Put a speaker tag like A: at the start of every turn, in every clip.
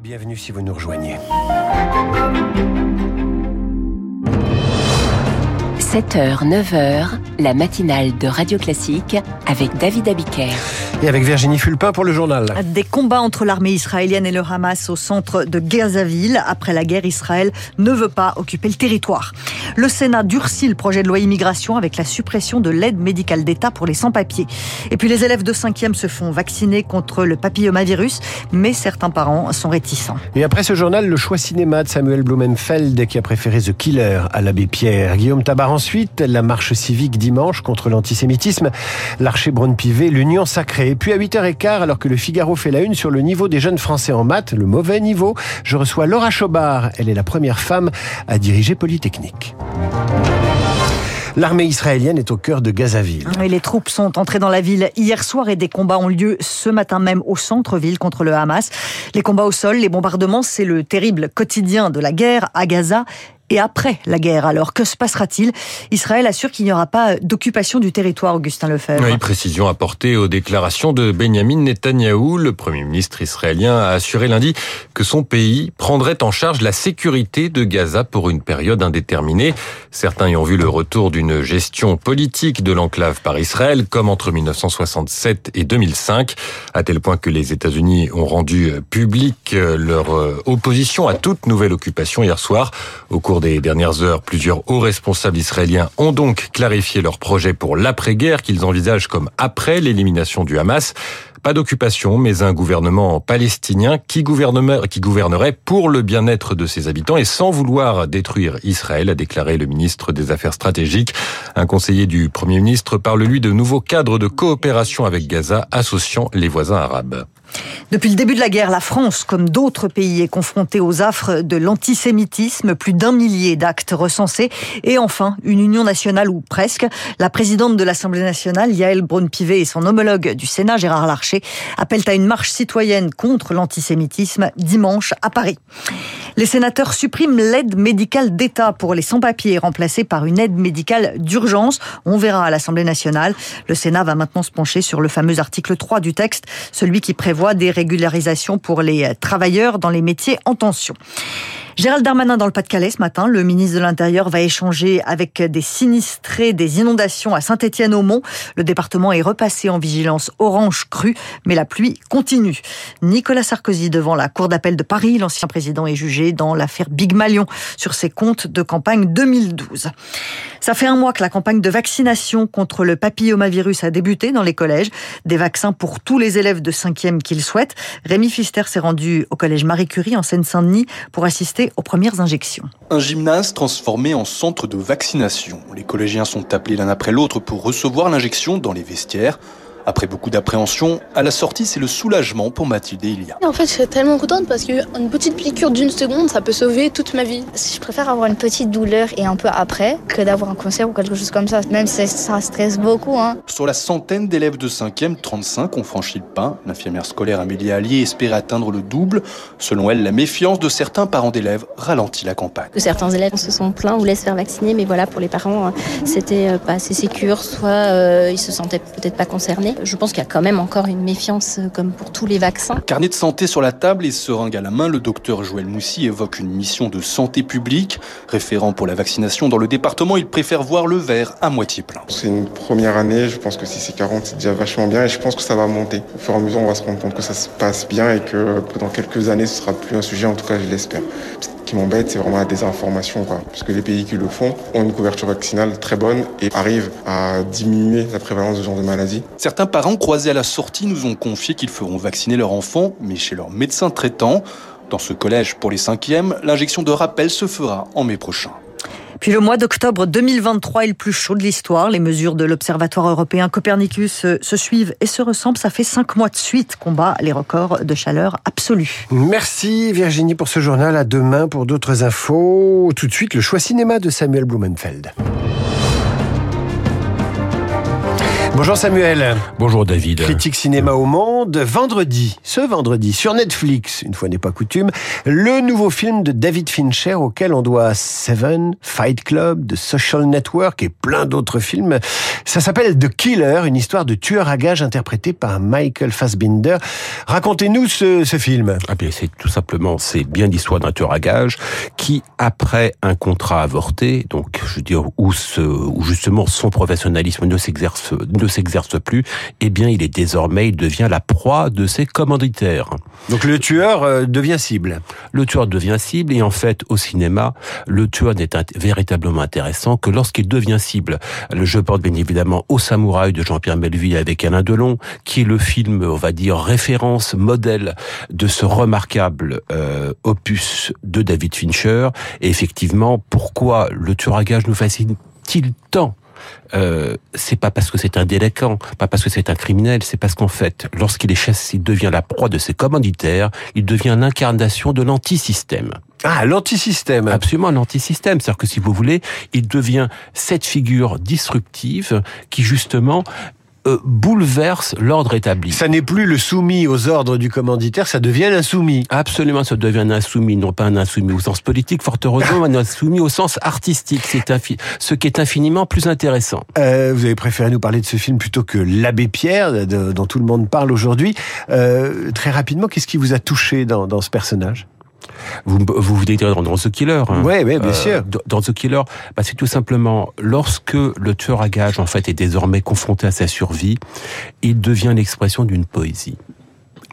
A: bienvenue si vous nous rejoignez.
B: 7h, 9h, la matinale de Radio Classique avec David Abiker.
A: Et avec Virginie Fulpin pour le journal.
C: Des combats entre l'armée israélienne et le Hamas au centre de Gazaville. Après la guerre, Israël ne veut pas occuper le territoire. Le Sénat durcit le projet de loi immigration avec la suppression de l'aide médicale d'État pour les sans-papiers. Et puis les élèves de 5e se font vacciner contre le papillomavirus, mais certains parents sont réticents.
A: Et après ce journal, le choix cinéma de Samuel Blumenfeld qui a préféré The Killer à l'abbé Pierre. Guillaume Tabar ensuite, la marche civique dimanche contre l'antisémitisme, l'archer Braun-Pivet, l'Union sacrée. Et puis à 8h15, alors que le Figaro fait la une sur le niveau des jeunes Français en maths, le mauvais niveau, je reçois Laura Chobard. Elle est la première femme à diriger Polytechnique. L'armée israélienne est au cœur de Gazaville.
C: Et les troupes sont entrées dans la ville hier soir et des combats ont lieu ce matin même au centre-ville contre le Hamas. Les combats au sol, les bombardements, c'est le terrible quotidien de la guerre à Gaza et après la guerre. Alors, que se passera-t-il? Israël assure qu'il n'y aura pas d'occupation du territoire, Augustin Lefebvre.
D: Oui, précision apportée aux déclarations de Benjamin Netanyahou. Le Premier ministre israélien a assuré lundi que son pays prendrait en charge la sécurité de Gaza pour une période indéterminée. Certains y ont vu le retour d'une gestion politique de l'enclave par Israël, comme entre 1967 et 2005, à tel point que les États-Unis ont rendu public leur opposition à toute nouvelle occupation hier soir. Au cours des dernières heures, plusieurs hauts responsables israéliens ont donc clarifié leur projet pour l'après-guerre qu'ils envisagent comme après l'élimination du Hamas. Pas d'occupation, mais un gouvernement palestinien qui gouvernerait, qui gouvernerait pour le bien-être de ses habitants et sans vouloir détruire Israël, a déclaré le ministre des Affaires stratégiques. Un conseiller du Premier ministre parle, lui, de nouveaux cadres de coopération avec Gaza associant les voisins arabes.
C: Depuis le début de la guerre, la France, comme d'autres pays, est confrontée aux affres de l'antisémitisme, plus d'un millier d'actes recensés, et enfin une union nationale ou presque. La présidente de l'Assemblée nationale, Yael Braun-Pivet, et son homologue du Sénat, Gérard Larcher, appellent à une marche citoyenne contre l'antisémitisme dimanche à Paris. Les sénateurs suppriment l'aide médicale d'État pour les sans-papiers, remplacée par une aide médicale d'urgence. On verra à l'Assemblée nationale. Le Sénat va maintenant se pencher sur le fameux article 3 du texte, celui qui prévoit des régularisations pour les travailleurs dans les métiers en tension. Gérald Darmanin dans le Pas-de-Calais ce matin, le ministre de l'Intérieur va échanger avec des sinistrés des inondations à Saint-Étienne-au-Mont. Le département est repassé en vigilance orange crue, mais la pluie continue. Nicolas Sarkozy devant la Cour d'appel de Paris, l'ancien président est jugé dans l'affaire Big Malion sur ses comptes de campagne 2012. Ça fait un mois que la campagne de vaccination contre le papillomavirus a débuté dans les collèges. Des vaccins pour tous les élèves de 5e qu'ils souhaitent. Rémi Fister s'est rendu au collège Marie Curie en Seine-Saint-Denis pour assister aux premières injections.
E: Un gymnase transformé en centre de vaccination. Les collégiens sont appelés l'un après l'autre pour recevoir l'injection dans les vestiaires. Après beaucoup d'appréhension, à la sortie, c'est le soulagement pour Mathilde et Ilia.
F: En fait, je suis tellement contente parce qu'une petite piqûre d'une seconde, ça peut sauver toute ma vie.
G: Je préfère avoir une petite douleur et un peu après que d'avoir un cancer ou quelque chose comme ça. Même si ça stresse beaucoup. Hein.
E: Sur la centaine d'élèves de 5e, 35 ont franchi le pas. L'infirmière scolaire Amélie Allier espère atteindre le double. Selon elle, la méfiance de certains parents d'élèves ralentit la campagne.
H: Certains élèves se sont plaints ou laissent faire vacciner, mais voilà, pour les parents, c'était pas assez sécure, soit euh, ils se sentaient peut-être pas concernés. Je pense qu'il y a quand même encore une méfiance euh, comme pour tous les vaccins.
E: Carnet de santé sur la table et seringue à la main, le docteur Joël Moussy évoque une mission de santé publique. Référent pour la vaccination dans le département, il préfère voir le verre à moitié plein.
I: C'est une première année, je pense que si c'est 40, c'est déjà vachement bien et je pense que ça va monter. Au fur et à mesure, on va se rendre compte que ça se passe bien et que dans quelques années, ce sera plus un sujet, en tout cas, je l'espère qui m'embête, c'est vraiment la désinformation. Quoi. Parce que les pays qui le font ont une couverture vaccinale très bonne et arrivent à diminuer la prévalence de ce genre de maladies.
E: Certains parents croisés à la sortie nous ont confié qu'ils feront vacciner leur enfant, mais chez leur médecin traitant. Dans ce collège pour les cinquièmes, l'injection de rappel se fera en mai prochain.
C: Puis le mois d'octobre 2023 est le plus chaud de l'histoire. Les mesures de l'Observatoire européen Copernicus se suivent et se ressemblent. Ça fait cinq mois de suite qu'on bat les records de chaleur absolue.
A: Merci Virginie pour ce journal. À demain pour d'autres infos. Tout de suite, le choix cinéma de Samuel Blumenfeld. Bonjour Samuel.
J: Bonjour David.
A: Critique cinéma au monde. Vendredi, ce vendredi, sur Netflix, une fois n'est pas coutume, le nouveau film de David Fincher auquel on doit Seven, Fight Club, The Social Network et plein d'autres films. Ça s'appelle The Killer, une histoire de tueur à gages interprété par Michael Fassbinder. Racontez-nous ce, ce film.
J: Ah bien, c'est tout simplement, c'est bien l'histoire d'un tueur à gages qui, après un contrat avorté, donc je veux dire où, ce, où justement son professionnalisme ne s'exerce ne s'exerce plus, eh bien, il est désormais, il devient la proie de ses commanditaires.
A: Donc le tueur euh, devient cible.
J: Le tueur devient cible et en fait, au cinéma, le tueur n'est véritablement intéressant que lorsqu'il devient cible. Je pense bien évidemment au Samouraï de Jean-Pierre Melville avec Alain Delon, qui est le film, on va dire, référence, modèle de ce remarquable euh, opus de David Fincher. Et effectivement, pourquoi le tueur à gage nous fascine-t-il tant? Euh, c'est pas parce que c'est un délinquant, pas parce que c'est un criminel, c'est parce qu'en fait, lorsqu'il est chassé, il devient la proie de ses commanditaires, il devient l'incarnation de l'antisystème.
A: Ah, l'antisystème.
J: Absolument, l'antisystème. C'est-à-dire que si vous voulez, il devient cette figure disruptive qui justement euh, bouleverse l'ordre établi.
A: Ça n'est plus le soumis aux ordres du commanditaire, ça devient l'insoumis.
J: Absolument, ça devient un insoumis, non pas un insoumis au sens politique, fort heureusement, mais un insoumis au sens artistique. C'est ce qui est infiniment plus intéressant.
A: Euh, vous avez préféré nous parler de ce film plutôt que l'abbé Pierre, dont tout le monde parle aujourd'hui. Euh, très rapidement, qu'est-ce qui vous a touché dans, dans ce personnage?
J: Vous vous, vous dans, dans The Killer.
A: Hein. Oui, oui, bien euh, sûr.
J: Dans The Killer, bah, c'est tout simplement lorsque le tueur à gages en fait est désormais confronté à sa survie, il devient l'expression d'une poésie.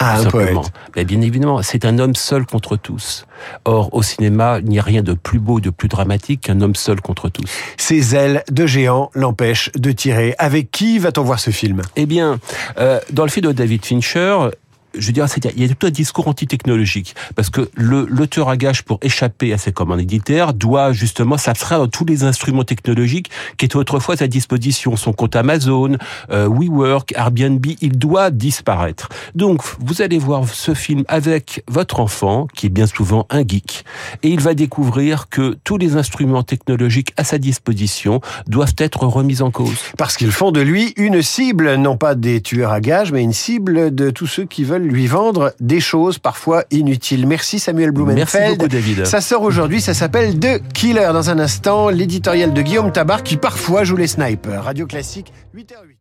A: Ah, un poète.
J: Mais bien évidemment, c'est un homme seul contre tous. Or, au cinéma, il n'y a rien de plus beau, de plus dramatique qu'un homme seul contre tous.
A: Ses ailes de géant l'empêchent de tirer. Avec qui va-t-on voir ce film?
J: Eh bien, euh, dans le film de David Fincher, je dirais, il y a tout un discours antitechnologique. Parce que le, tueur à gage, pour échapper à ses commandes éditaires, doit justement s'abstraire de tous les instruments technologiques qui étaient autrefois à sa disposition. Son compte Amazon, euh, WeWork, Airbnb, il doit disparaître. Donc, vous allez voir ce film avec votre enfant, qui est bien souvent un geek, et il va découvrir que tous les instruments technologiques à sa disposition doivent être remis en cause.
A: Parce qu'ils font de lui une cible, non pas des tueurs à gages, mais une cible de tous ceux qui veulent lui vendre des choses parfois inutiles. Merci Samuel Blumenfeld.
J: Merci beaucoup David.
A: Ça sort aujourd'hui, ça s'appelle The Killer. Dans un instant, l'éditorial de Guillaume Tabar qui parfois joue les snipers. Radio Classique, 8h08.